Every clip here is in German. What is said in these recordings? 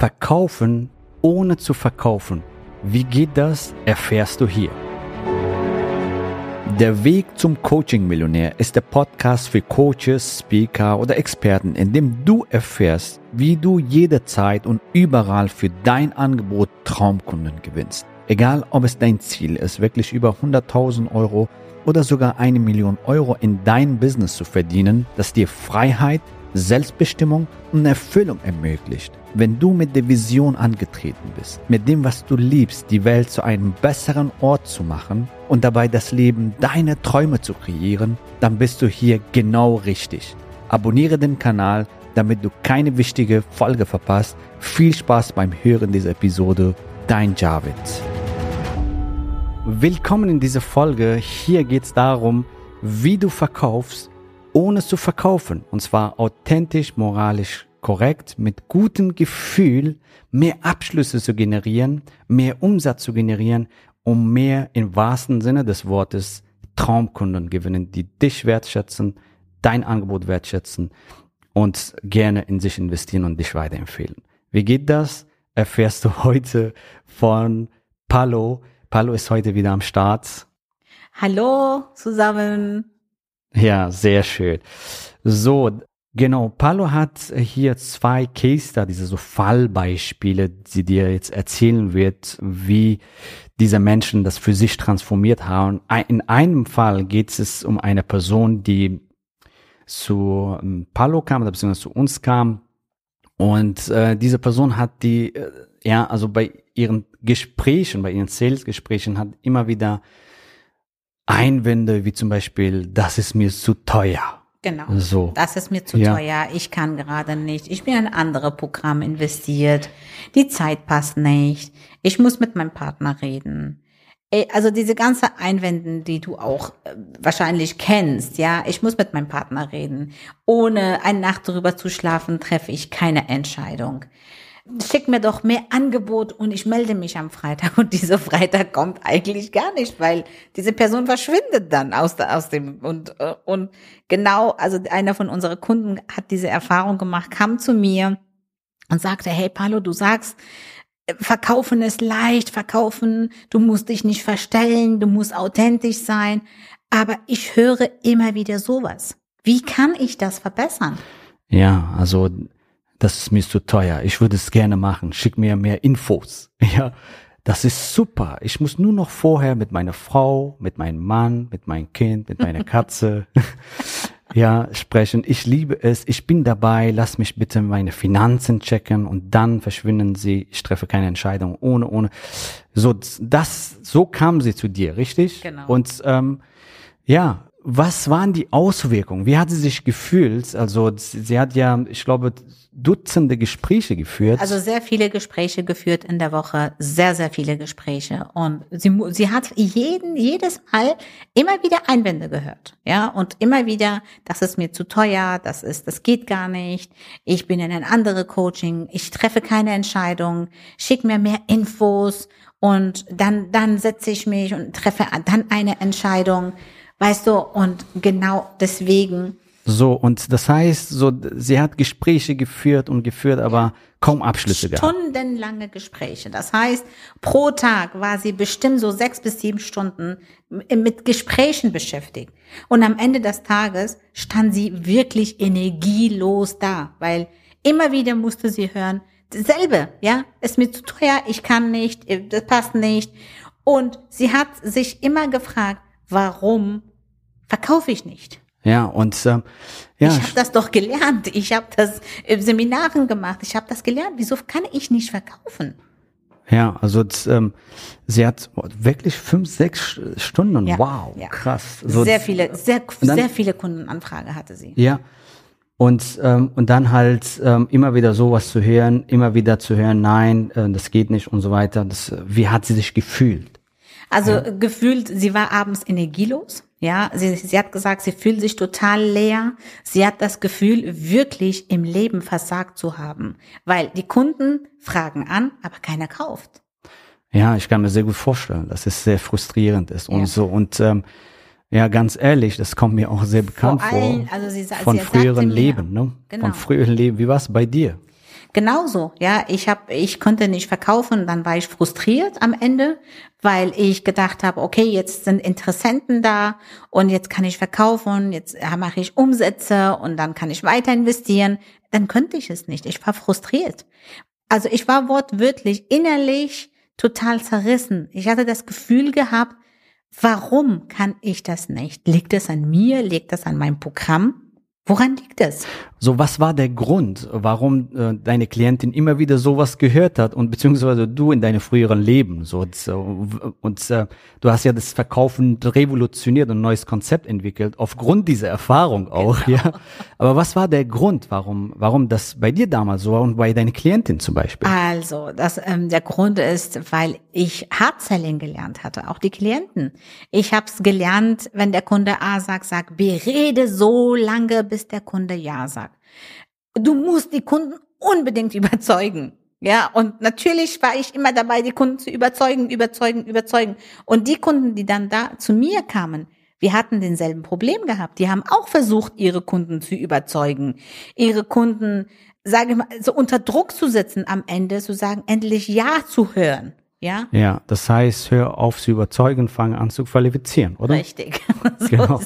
Verkaufen ohne zu verkaufen. Wie geht das, erfährst du hier. Der Weg zum Coaching-Millionär ist der Podcast für Coaches, Speaker oder Experten, in dem du erfährst, wie du jederzeit und überall für dein Angebot Traumkunden gewinnst. Egal, ob es dein Ziel ist, wirklich über 100.000 Euro oder sogar eine Million Euro in dein Business zu verdienen, das dir Freiheit, Selbstbestimmung und Erfüllung ermöglicht. Wenn du mit der Vision angetreten bist, mit dem, was du liebst, die Welt zu einem besseren Ort zu machen und dabei das Leben deiner Träume zu kreieren, dann bist du hier genau richtig. Abonniere den Kanal, damit du keine wichtige Folge verpasst. Viel Spaß beim Hören dieser Episode. Dein Javid. Willkommen in dieser Folge. Hier geht es darum, wie du verkaufst, ohne zu verkaufen. Und zwar authentisch, moralisch korrekt, mit gutem Gefühl mehr Abschlüsse zu generieren, mehr Umsatz zu generieren, um mehr im wahrsten Sinne des Wortes Traumkunden gewinnen, die dich wertschätzen, dein Angebot wertschätzen und gerne in sich investieren und dich weiterempfehlen. Wie geht das? Erfährst du heute von Palo. Palo ist heute wieder am Start. Hallo zusammen. Ja, sehr schön. So, Genau, Palo hat hier zwei Case diese so Fallbeispiele, die dir jetzt erzählen wird, wie diese Menschen das für sich transformiert haben. In einem Fall geht es um eine Person, die zu ähm, Palo kam, beziehungsweise zu uns kam. Und äh, diese Person hat die, äh, ja, also bei ihren Gesprächen, bei ihren Sales-Gesprächen hat immer wieder Einwände, wie zum Beispiel, das ist mir zu teuer Genau. So. Das ist mir zu ja. teuer. Ich kann gerade nicht. Ich bin in andere Programme investiert. Die Zeit passt nicht. Ich muss mit meinem Partner reden. Also diese ganze Einwände, die du auch äh, wahrscheinlich kennst, ja, ich muss mit meinem Partner reden. Ohne eine Nacht darüber zu schlafen, treffe ich keine Entscheidung schick mir doch mehr Angebot und ich melde mich am Freitag. Und dieser Freitag kommt eigentlich gar nicht, weil diese Person verschwindet dann aus, aus dem, und, äh, und genau, also einer von unseren Kunden hat diese Erfahrung gemacht, kam zu mir und sagte, hey Paulo, du sagst, äh, Verkaufen ist leicht, verkaufen, du musst dich nicht verstellen, du musst authentisch sein. Aber ich höre immer wieder sowas. Wie kann ich das verbessern? Ja, also das ist mir zu teuer, ich würde es gerne machen, schick mir mehr Infos. Ja, das ist super. Ich muss nur noch vorher mit meiner Frau, mit meinem Mann, mit meinem Kind, mit meiner Katze, ja, sprechen. Ich liebe es. Ich bin dabei. Lass mich bitte meine Finanzen checken und dann verschwinden sie. Ich treffe keine Entscheidung ohne, ohne. So, das, so kam sie zu dir, richtig? Genau. Und, ähm, ja, was waren die Auswirkungen? Wie hat sie sich gefühlt? Also sie hat ja, ich glaube, Dutzende Gespräche geführt. Also sehr viele Gespräche geführt in der Woche, sehr, sehr viele Gespräche. Und sie, sie hat jeden, jedes Mal immer wieder Einwände gehört. Ja, und immer wieder, das ist mir zu teuer, das ist, das geht gar nicht. Ich bin in ein andere Coaching, ich treffe keine Entscheidung, schick mir mehr Infos und dann, dann setze ich mich und treffe dann eine Entscheidung. Weißt du, und genau deswegen so, und das heißt, so, sie hat Gespräche geführt und geführt, aber kaum Abschlüsse gehabt. Stundenlange Gespräche. Das heißt, pro Tag war sie bestimmt so sechs bis sieben Stunden mit Gesprächen beschäftigt. Und am Ende des Tages stand sie wirklich energielos da, weil immer wieder musste sie hören, dasselbe, ja, ist mir zu teuer, ich kann nicht, das passt nicht. Und sie hat sich immer gefragt, warum verkaufe ich nicht? Ja, und ähm, ja. Ich habe das doch gelernt. Ich habe das in Seminaren gemacht. Ich habe das gelernt. Wieso kann ich nicht verkaufen? Ja, also ähm, sie hat wirklich fünf, sechs Stunden. Ja, wow, ja. krass. So, sehr viele, sehr, dann, sehr viele Kundenanfrage hatte sie. Ja. Und, ähm, und dann halt ähm, immer wieder sowas zu hören, immer wieder zu hören, nein, äh, das geht nicht und so weiter. Das, wie hat sie sich gefühlt? Also ja. gefühlt, sie war abends energielos. Ja, sie, sie hat gesagt, sie fühlt sich total leer. Sie hat das Gefühl, wirklich im Leben versagt zu haben, weil die Kunden fragen an, aber keiner kauft. Ja, ich kann mir sehr gut vorstellen, dass es sehr frustrierend ist und ja. so und ähm, ja, ganz ehrlich, das kommt mir auch sehr bekannt vor. Allen, also sie, von sie früheren Leben, ne? Genau. Von früheren Leben. Wie war es bei dir? Genauso, ja, ich habe, ich konnte nicht verkaufen, dann war ich frustriert am Ende, weil ich gedacht habe, okay, jetzt sind Interessenten da und jetzt kann ich verkaufen, jetzt mache ich Umsätze und dann kann ich weiter investieren. Dann könnte ich es nicht. Ich war frustriert. Also ich war wortwörtlich innerlich total zerrissen. Ich hatte das Gefühl gehabt, warum kann ich das nicht? Liegt es an mir? Liegt es an meinem Programm? Woran liegt es? So, was war der Grund, warum äh, deine Klientin immer wieder sowas gehört hat und beziehungsweise du in deinem früheren Leben so und, und äh, du hast ja das Verkaufen revolutioniert und ein neues Konzept entwickelt aufgrund dieser Erfahrung auch, genau. ja. Aber was war der Grund, warum warum das bei dir damals so war und bei deiner Klientin zum Beispiel? Also, das ähm, der Grund ist, weil ich Hardselling gelernt hatte, auch die Klienten. Ich habe es gelernt, wenn der Kunde A sagt, sag, berede so lange, bis der Kunde Ja sagt. Du musst die Kunden unbedingt überzeugen. Ja, und natürlich war ich immer dabei, die Kunden zu überzeugen, überzeugen, überzeugen. Und die Kunden, die dann da zu mir kamen, wir hatten denselben Problem gehabt. Die haben auch versucht, ihre Kunden zu überzeugen, ihre Kunden, sage ich mal, so unter Druck zu setzen am Ende, zu sagen, endlich Ja zu hören. Ja? Ja, das heißt, hör auf zu überzeugen, fang an zu qualifizieren, oder? Richtig. so genau.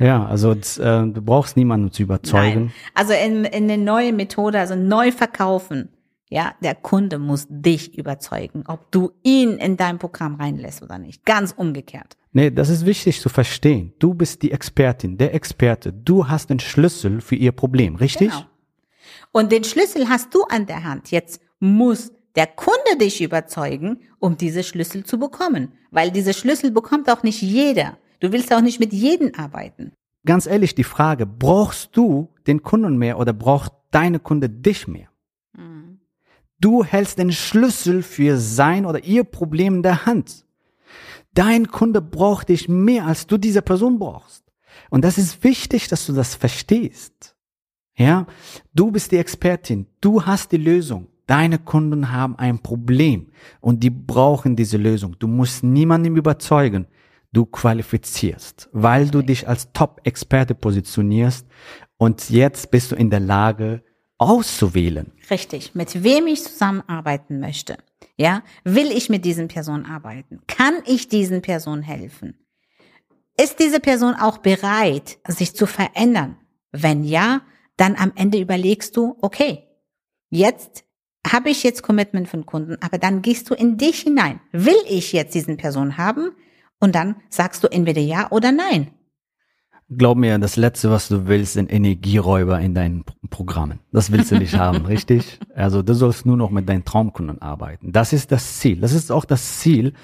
Ja, also das, äh, du brauchst niemanden zu überzeugen. Nein. Also in, in eine neue Methode, also neu verkaufen. Ja, der Kunde muss dich überzeugen, ob du ihn in dein Programm reinlässt oder nicht. Ganz umgekehrt. Nee, das ist wichtig zu verstehen. Du bist die Expertin, der Experte. Du hast den Schlüssel für ihr Problem, richtig? Genau. Und den Schlüssel hast du an der Hand. Jetzt muss der Kunde dich überzeugen, um diese Schlüssel zu bekommen. Weil diese Schlüssel bekommt auch nicht jeder. Du willst auch nicht mit jedem arbeiten. Ganz ehrlich, die Frage, brauchst du den Kunden mehr oder braucht deine Kunde dich mehr? Mhm. Du hältst den Schlüssel für sein oder ihr Problem in der Hand. Dein Kunde braucht dich mehr, als du diese Person brauchst. Und das ist wichtig, dass du das verstehst. Ja, du bist die Expertin, du hast die Lösung. Deine Kunden haben ein Problem und die brauchen diese Lösung. Du musst niemandem überzeugen du qualifizierst, weil du dich als Top-Experte positionierst und jetzt bist du in der Lage auszuwählen. Richtig, mit wem ich zusammenarbeiten möchte. Ja, will ich mit diesen Personen arbeiten? Kann ich diesen Personen helfen? Ist diese Person auch bereit, sich zu verändern? Wenn ja, dann am Ende überlegst du, okay, jetzt habe ich jetzt Commitment von Kunden, aber dann gehst du in dich hinein. Will ich jetzt diesen Person haben? Und dann sagst du entweder ja oder nein. Glaub mir, das Letzte, was du willst, sind Energieräuber in deinen Programmen. Das willst du nicht haben, richtig? Also du sollst nur noch mit deinen Traumkunden arbeiten. Das ist das Ziel. Das ist auch das Ziel,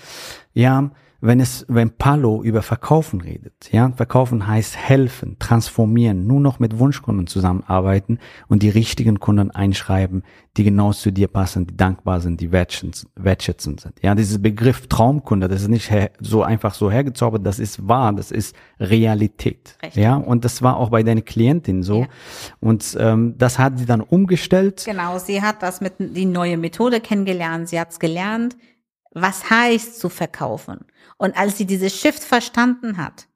ja, wenn es, wenn Palo über Verkaufen redet, ja, Verkaufen heißt helfen, transformieren, nur noch mit Wunschkunden zusammenarbeiten und die richtigen Kunden einschreiben, die genau zu dir passen, die dankbar sind, die wertschätzend sind. Ja, dieses Begriff Traumkunde, das ist nicht so einfach so hergezaubert, das ist wahr, das ist Realität. Richtig. Ja, und das war auch bei deiner Klientin so. Ja. Und ähm, das hat sie dann umgestellt. Genau, sie hat das mit die neue Methode kennengelernt, sie hat es gelernt, was heißt zu verkaufen. Und als sie diese Shift verstanden hat,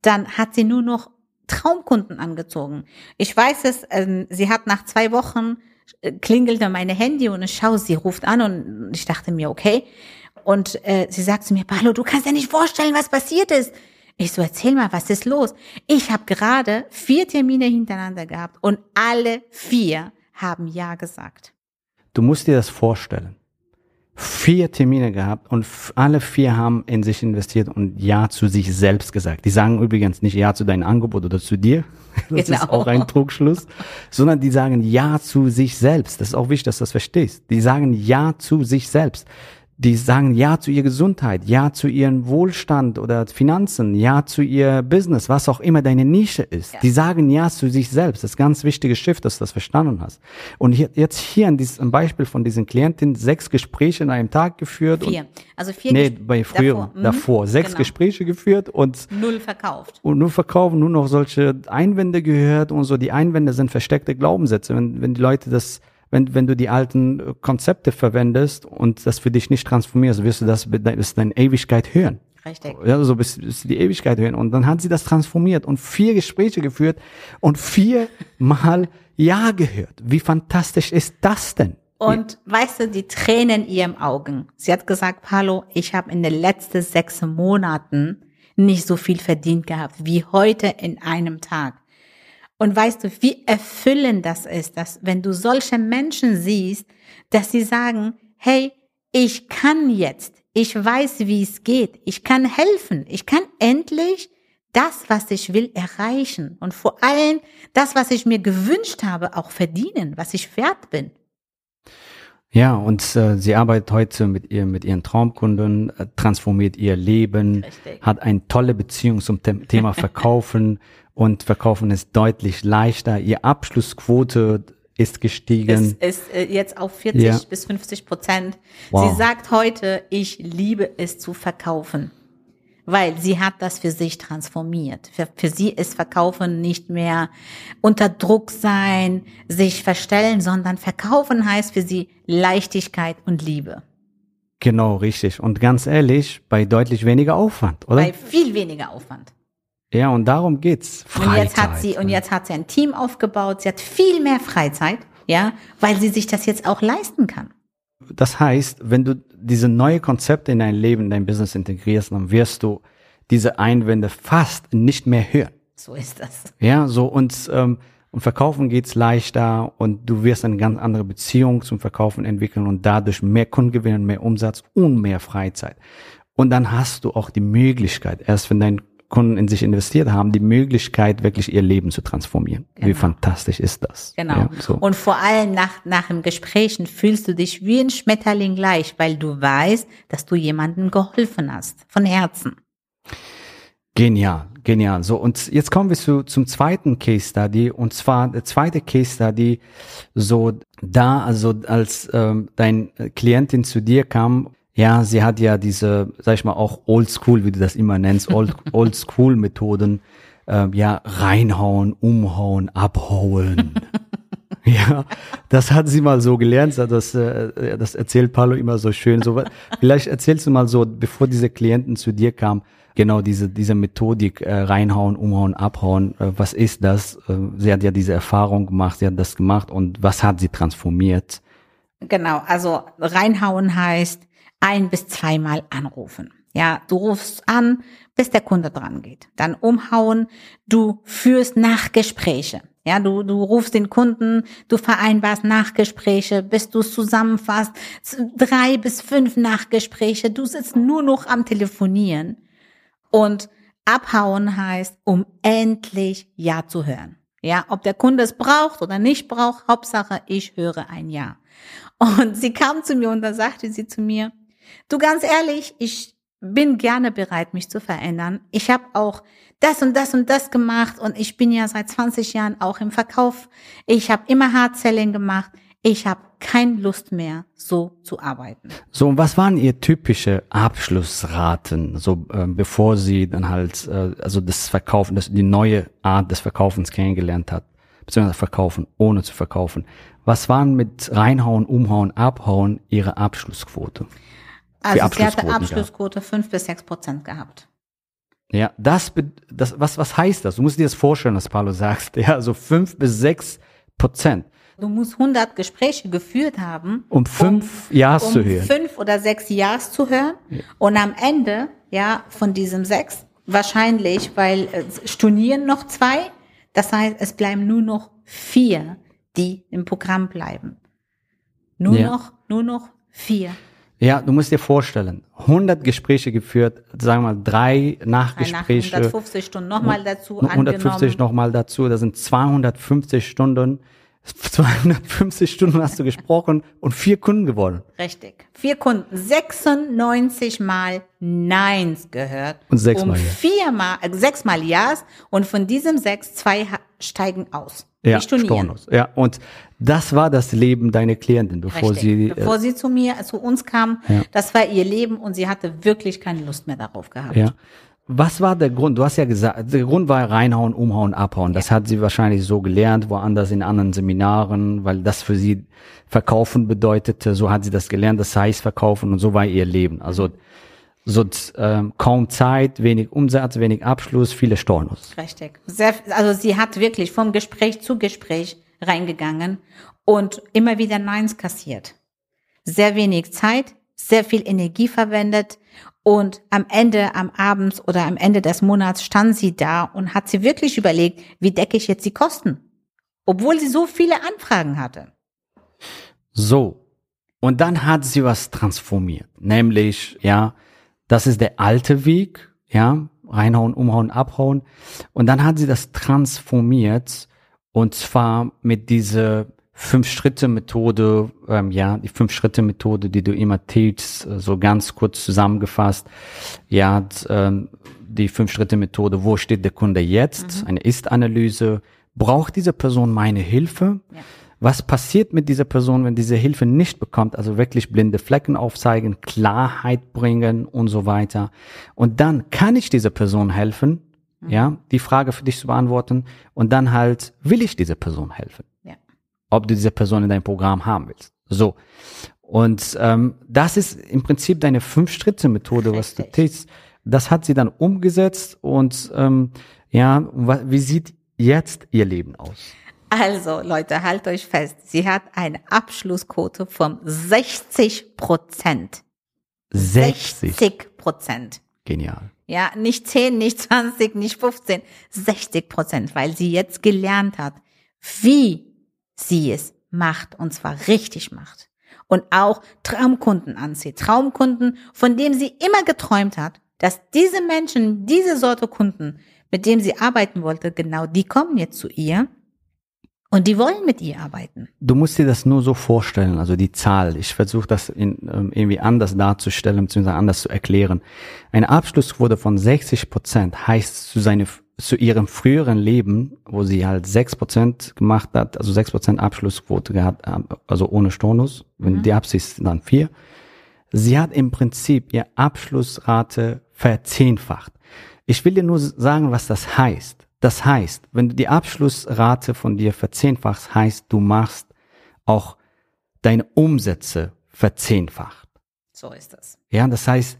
dann hat sie nur noch Traumkunden angezogen. Ich weiß es, äh, sie hat nach zwei Wochen äh, klingelte meine Handy und ich schaue, sie ruft an und ich dachte mir, okay. Und äh, sie sagt zu mir, Palo, du kannst dir nicht vorstellen, was passiert ist. Ich so, erzähl mal, was ist los? Ich habe gerade vier Termine hintereinander gehabt und alle vier haben Ja gesagt. Du musst dir das vorstellen vier Termine gehabt und alle vier haben in sich investiert und Ja zu sich selbst gesagt. Die sagen übrigens nicht Ja zu deinem Angebot oder zu dir. Das genau. ist auch ein Trugschluss. Sondern die sagen Ja zu sich selbst. Das ist auch wichtig, dass du das verstehst. Die sagen Ja zu sich selbst die sagen Ja zu ihrer Gesundheit, Ja zu ihrem Wohlstand oder Finanzen, Ja zu ihr Business, was auch immer deine Nische ist. Ja. Die sagen Ja zu sich selbst. Das ist ganz wichtiges Schiff, dass du das verstanden hast. Und hier, jetzt hier in diesem Beispiel von diesen Klientin sechs Gespräche in einem Tag geführt. Vier. Und, also vier Nee, bei früher, davor, mhm. davor sechs genau. Gespräche geführt und null verkauft. Und null verkauft, nur noch solche Einwände gehört und so. Die Einwände sind versteckte Glaubenssätze. Wenn, wenn die Leute das wenn, wenn du die alten äh, Konzepte verwendest und das für dich nicht transformierst, wirst du das bis deine Ewigkeit hören. Richtig. Ja, so bis, bis die Ewigkeit hören. Und dann hat sie das transformiert und vier Gespräche geführt und viermal Ja gehört. Wie fantastisch ist das denn? Und weißt du, die Tränen in ihrem Augen. Sie hat gesagt, Palo, ich habe in den letzten sechs Monaten nicht so viel verdient gehabt wie heute in einem Tag. Und weißt du, wie erfüllend das ist, dass wenn du solche Menschen siehst, dass sie sagen, hey, ich kann jetzt, ich weiß, wie es geht, ich kann helfen, ich kann endlich das, was ich will, erreichen und vor allem das, was ich mir gewünscht habe, auch verdienen, was ich wert bin. Ja, und äh, sie arbeitet heute mit ihr, mit ihren Traumkunden, äh, transformiert ihr Leben, Richtig. hat eine tolle Beziehung zum The Thema Verkaufen und Verkaufen ist deutlich leichter. Ihr Abschlussquote ist gestiegen. Es ist äh, jetzt auf 40 ja. bis 50 Prozent. Wow. Sie sagt heute, ich liebe es zu verkaufen weil sie hat das für sich transformiert. Für, für sie ist Verkaufen nicht mehr unter Druck sein, sich verstellen, sondern Verkaufen heißt für sie Leichtigkeit und Liebe. Genau, richtig. Und ganz ehrlich, bei deutlich weniger Aufwand, oder? Bei viel weniger Aufwand. Ja, und darum geht's. Freizeit. Und jetzt hat sie, und jetzt hat sie ein Team aufgebaut. Sie hat viel mehr Freizeit, ja, weil sie sich das jetzt auch leisten kann. Das heißt, wenn du diese neue Konzepte in dein Leben, in dein Business integrierst, dann wirst du diese Einwände fast nicht mehr hören. So ist das. Ja, so und ähm, und Verkaufen geht's leichter und du wirst eine ganz andere Beziehung zum Verkaufen entwickeln und dadurch mehr Kunden gewinnen, mehr Umsatz und mehr Freizeit. Und dann hast du auch die Möglichkeit, erst wenn dein Kunden in sich investiert haben, die Möglichkeit, wirklich ihr Leben zu transformieren. Genau. Wie fantastisch ist das? Genau. Ja, so. Und vor allem nach, nach dem Gesprächen fühlst du dich wie ein Schmetterling gleich, weil du weißt, dass du jemandem geholfen hast. Von Herzen. Genial, genial. So, und jetzt kommen wir zu, zum zweiten Case Study. Und zwar der zweite Case Study, so da, also als ähm, dein Klientin zu dir kam, ja, sie hat ja diese, sag ich mal, auch Old School, wie du das immer nennst, Old, School Methoden, äh, ja, reinhauen, umhauen, abhauen. ja, das hat sie mal so gelernt, das, äh, das erzählt Paulo immer so schön. So, vielleicht erzählst du mal so, bevor diese Klienten zu dir kamen, genau diese, diese Methodik, äh, reinhauen, umhauen, abhauen, äh, was ist das? Äh, sie hat ja diese Erfahrung gemacht, sie hat das gemacht und was hat sie transformiert? Genau, also reinhauen heißt, ein bis zweimal anrufen. Ja, du rufst an, bis der Kunde dran geht. Dann umhauen, du führst Nachgespräche. Ja, du, du rufst den Kunden, du vereinbarst Nachgespräche, bis du es zusammenfasst, drei bis fünf Nachgespräche, du sitzt nur noch am Telefonieren. Und abhauen heißt, um endlich Ja zu hören. Ja, ob der Kunde es braucht oder nicht braucht, Hauptsache, ich höre ein Ja. Und sie kam zu mir und da sagte sie zu mir, Du ganz ehrlich, ich bin gerne bereit, mich zu verändern. Ich habe auch das und das und das gemacht und ich bin ja seit 20 Jahren auch im Verkauf. Ich habe immer Hard-Selling gemacht. Ich habe keine Lust mehr, so zu arbeiten. So, und was waren Ihr typische Abschlussraten, so äh, bevor Sie dann halt, äh, also das Verkaufen, das, die neue Art des Verkaufens kennengelernt hat, beziehungsweise Verkaufen, ohne zu verkaufen. Was waren mit reinhauen, umhauen, abhauen Ihre Abschlussquote? Also sie hatte Abschlussquote fünf bis sechs Prozent gehabt. Ja, das, das, was, was heißt das? Du musst dir das vorstellen, was Paulo sagt. Ja, so fünf bis sechs Prozent. Du musst 100 Gespräche geführt haben. Um fünf um, Jahres um zu hören. fünf oder sechs Jahres zu hören. Ja. Und am Ende, ja, von diesem sechs, wahrscheinlich, weil äh, stornieren noch zwei. Das heißt, es bleiben nur noch vier, die im Programm bleiben. Nur ja. noch, nur noch vier. Ja, du musst dir vorstellen, 100 Gespräche geführt, sagen wir mal drei Nachgespräche. 150 Stunden nochmal dazu 150 nochmal dazu, das sind 250 Stunden. 250 Stunden hast du gesprochen und vier Kunden gewonnen. Richtig. Vier Kunden, 96 Mal Neins gehört. Und sechs Mal um ja. Viermal, äh, sechs Mal Ja's und von diesem sechs, zwei steigen aus. Ja, Stornos. Ja, und das war das Leben deiner Klientin, bevor Richtig. sie äh, bevor sie zu mir zu uns kam. Ja. Das war ihr Leben und sie hatte wirklich keine Lust mehr darauf gehabt. Ja. Was war der Grund? Du hast ja gesagt, der Grund war reinhauen, umhauen, abhauen. Das ja. hat sie wahrscheinlich so gelernt, woanders in anderen Seminaren, weil das für sie verkaufen bedeutete. So hat sie das gelernt. Das heißt verkaufen und so war ihr Leben. Also So ähm, kaum Zeit, wenig Umsatz, wenig Abschluss, viele Stornos. Richtig. Sehr, also sie hat wirklich vom Gespräch zu Gespräch reingegangen und immer wieder Neins kassiert. Sehr wenig Zeit, sehr viel Energie verwendet und am Ende, am Abend oder am Ende des Monats stand sie da und hat sie wirklich überlegt, wie decke ich jetzt die Kosten? Obwohl sie so viele Anfragen hatte. So. Und dann hat sie was transformiert. Nämlich, ja, das ist der alte Weg, ja, reinhauen, umhauen, abhauen. Und dann hat sie das transformiert und zwar mit dieser Fünf-Schritte-Methode, ähm, ja, die Fünf-Schritte-Methode, die du immer teachst, äh, so ganz kurz zusammengefasst. Ja, ähm, die Fünf-Schritte-Methode, wo steht der Kunde jetzt? Mhm. Eine Ist-Analyse. Braucht diese Person meine Hilfe? Ja was passiert mit dieser Person, wenn diese Hilfe nicht bekommt, also wirklich blinde Flecken aufzeigen, Klarheit bringen und so weiter. Und dann kann ich dieser Person helfen, mhm. ja, die Frage für dich zu beantworten und dann halt will ich dieser Person helfen. Ja. Ob du diese Person in deinem Programm haben willst. So. Und ähm, das ist im Prinzip deine Fünf-Schritte-Methode, was du tätst. Das hat sie dann umgesetzt und ähm, ja, wie sieht jetzt ihr Leben aus? Also, Leute, halt euch fest. Sie hat eine Abschlussquote von 60 Prozent. 60 Prozent. Genial. Ja, nicht 10, nicht 20, nicht 15, 60 Prozent, weil sie jetzt gelernt hat, wie sie es macht und zwar richtig macht. Und auch Traumkunden anzieht. Traumkunden, von dem sie immer geträumt hat, dass diese Menschen, diese Sorte Kunden, mit dem sie arbeiten wollte, genau die kommen jetzt zu ihr und die wollen mit ihr arbeiten. Du musst dir das nur so vorstellen, also die Zahl. Ich versuche das in, ähm, irgendwie anders darzustellen, beziehungsweise anders zu erklären. Eine Abschlussquote von 60 Prozent heißt zu, seine, zu ihrem früheren Leben, wo sie halt 6 Prozent gemacht hat, also 6 Prozent Abschlussquote gehabt, also ohne Stornus, wenn mhm. die Absicht ist dann vier. Sie hat im Prinzip ihr Abschlussrate verzehnfacht. Ich will dir nur sagen, was das heißt. Das heißt, wenn du die Abschlussrate von dir verzehnfachst, heißt, du machst auch deine Umsätze verzehnfacht. So ist das. Ja, das heißt,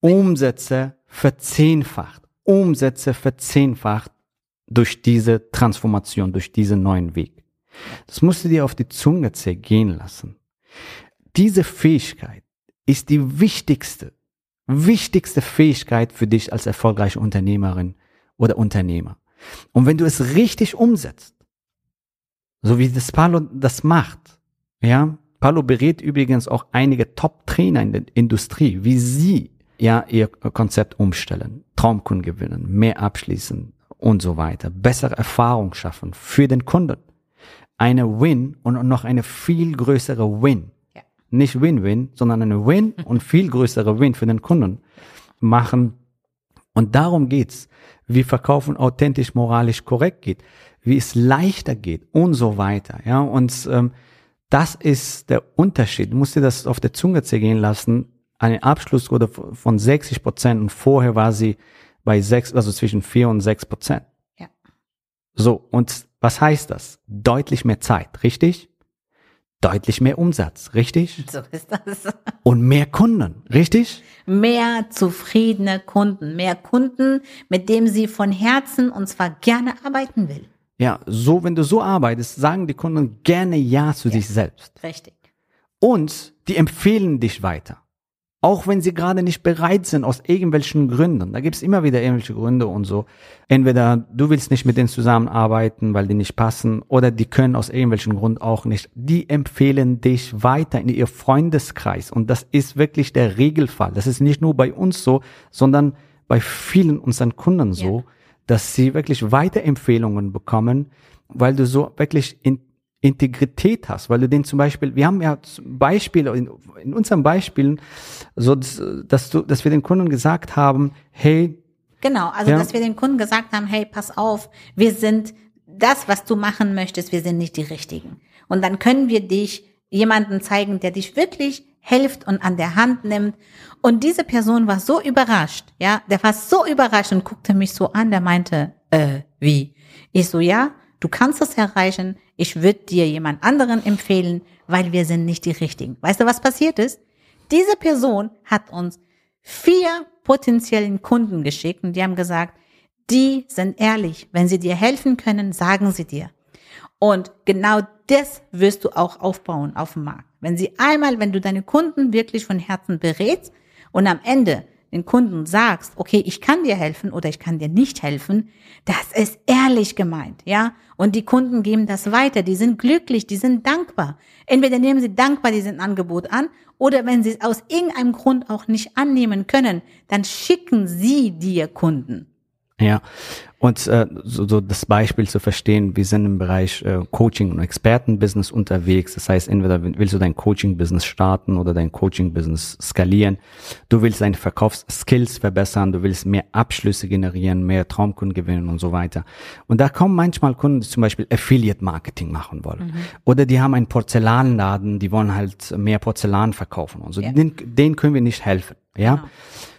Umsätze verzehnfacht. Umsätze verzehnfacht durch diese Transformation, durch diesen neuen Weg. Das musst du dir auf die Zunge zergehen lassen. Diese Fähigkeit ist die wichtigste, wichtigste Fähigkeit für dich als erfolgreiche Unternehmerin oder Unternehmer. Und wenn du es richtig umsetzt, so wie das Palo das macht, ja, Palo berät übrigens auch einige Top-Trainer in der Industrie, wie sie ja ihr Konzept umstellen, Traumkunden gewinnen, mehr abschließen und so weiter, bessere Erfahrung schaffen für den Kunden. Eine Win und noch eine viel größere Win. Ja. Nicht Win-Win, sondern eine Win und viel größere Win für den Kunden machen. Und darum geht's wie Verkaufen authentisch, moralisch korrekt geht, wie es leichter geht und so weiter. Ja, und ähm, das ist der Unterschied. Du musst dir das auf der Zunge zergehen lassen. Eine Abschlussquote von 60 Prozent und vorher war sie bei sechs, also zwischen vier und sechs Prozent. Ja. So, und was heißt das? Deutlich mehr Zeit, richtig? Deutlich mehr Umsatz, richtig? So ist das. Und mehr Kunden, richtig? Mehr zufriedene Kunden, mehr Kunden, mit dem sie von Herzen und zwar gerne arbeiten will. Ja, so, wenn du so arbeitest, sagen die Kunden gerne Ja zu ja, sich selbst. Richtig. Und die empfehlen dich weiter. Auch wenn sie gerade nicht bereit sind aus irgendwelchen Gründen. Da gibt's immer wieder irgendwelche Gründe und so. Entweder du willst nicht mit denen zusammenarbeiten, weil die nicht passen, oder die können aus irgendwelchen Gründen auch nicht. Die empfehlen dich weiter in ihr Freundeskreis. Und das ist wirklich der Regelfall. Das ist nicht nur bei uns so, sondern bei vielen unseren Kunden so, ja. dass sie wirklich Weiterempfehlungen bekommen, weil du so wirklich in Integrität hast, weil du den zum Beispiel, wir haben ja Beispiele in, in unseren Beispielen, so dass du, dass wir den Kunden gesagt haben, hey, genau, also ja, dass wir den Kunden gesagt haben, hey, pass auf, wir sind das, was du machen möchtest, wir sind nicht die Richtigen. Und dann können wir dich jemanden zeigen, der dich wirklich hilft und an der Hand nimmt. Und diese Person war so überrascht, ja, der war so überrascht und guckte mich so an, der meinte, äh, wie? Ich so, ja, du kannst es erreichen, ich würde dir jemand anderen empfehlen, weil wir sind nicht die Richtigen. Weißt du, was passiert ist? Diese Person hat uns vier potenziellen Kunden geschickt und die haben gesagt, die sind ehrlich. Wenn sie dir helfen können, sagen sie dir. Und genau das wirst du auch aufbauen auf dem Markt. Wenn sie einmal, wenn du deine Kunden wirklich von Herzen berätst und am Ende den Kunden sagst, okay, ich kann dir helfen oder ich kann dir nicht helfen, das ist ehrlich gemeint, ja? Und die Kunden geben das weiter, die sind glücklich, die sind dankbar. Entweder nehmen sie dankbar diesen Angebot an oder wenn sie es aus irgendeinem Grund auch nicht annehmen können, dann schicken sie dir Kunden. Ja, und äh, so, so das Beispiel zu verstehen, wir sind im Bereich äh, Coaching und Expertenbusiness unterwegs. Das heißt, entweder willst du dein Coaching-Business starten oder dein Coaching-Business skalieren. Du willst deine Verkaufsskills verbessern, du willst mehr Abschlüsse generieren, mehr Traumkunden gewinnen und so weiter. Und da kommen manchmal Kunden, die zum Beispiel Affiliate-Marketing machen wollen. Mhm. Oder die haben einen Porzellanladen, die wollen halt mehr Porzellan verkaufen und so. Ja. Den, denen können wir nicht helfen. Ja. Genau.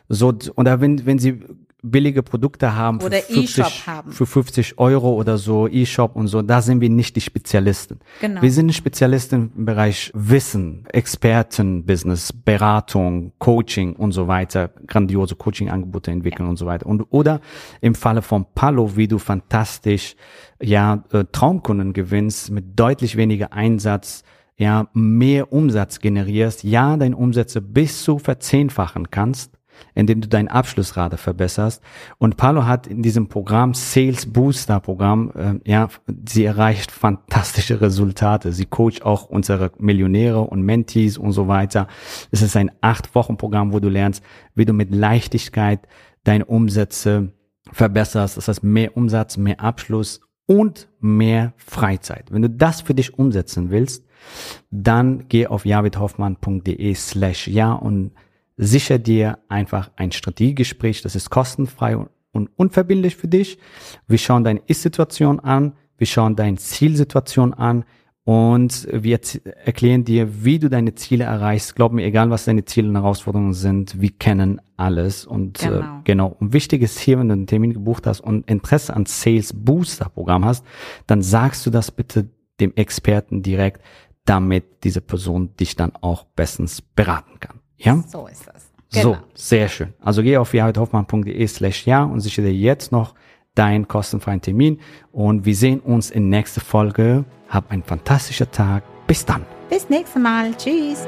So, oder wenn, wenn sie billige Produkte haben oder für 50, haben. für 50 Euro oder so, E-Shop und so, da sind wir nicht die Spezialisten. Genau. Wir sind Spezialisten im Bereich Wissen, Expertenbusiness, Beratung, Coaching und so weiter, grandiose Coaching-Angebote entwickeln ja. und so weiter. Und oder im Falle von Palo, wie du fantastisch ja äh, Traumkunden gewinnst mit deutlich weniger Einsatz, ja mehr Umsatz generierst, ja deine Umsätze bis zu verzehnfachen kannst indem du deine Abschlussrate verbesserst. Und Palo hat in diesem Programm, Sales Booster Programm, äh, ja, sie erreicht fantastische Resultate. Sie coacht auch unsere Millionäre und Mentees und so weiter. Es ist ein acht Wochen Programm, wo du lernst, wie du mit Leichtigkeit deine Umsätze verbesserst. Das heißt, mehr Umsatz, mehr Abschluss und mehr Freizeit. Wenn du das für dich umsetzen willst, dann geh auf javidhoffmann.de slash ja und sicher dir einfach ein Strategiegespräch, das ist kostenfrei und unverbindlich für dich. Wir schauen deine Ist-Situation an, wir schauen deine Zielsituation an und wir erklären dir, wie du deine Ziele erreichst. Glaub mir, egal was deine Ziele und Herausforderungen sind, wir kennen alles. Und genau. Äh, genau. Und wichtig ist hier, wenn du einen Termin gebucht hast und Interesse an Sales Booster Programm hast, dann sagst du das bitte dem Experten direkt, damit diese Person dich dann auch bestens beraten kann. Ja? So ist das. Genau. So, sehr schön. Also geh auf jahredhoffmann.de slash ja und sichere dir jetzt noch deinen kostenfreien Termin und wir sehen uns in nächster Folge. Hab einen fantastischen Tag. Bis dann. Bis nächstes Mal. Tschüss.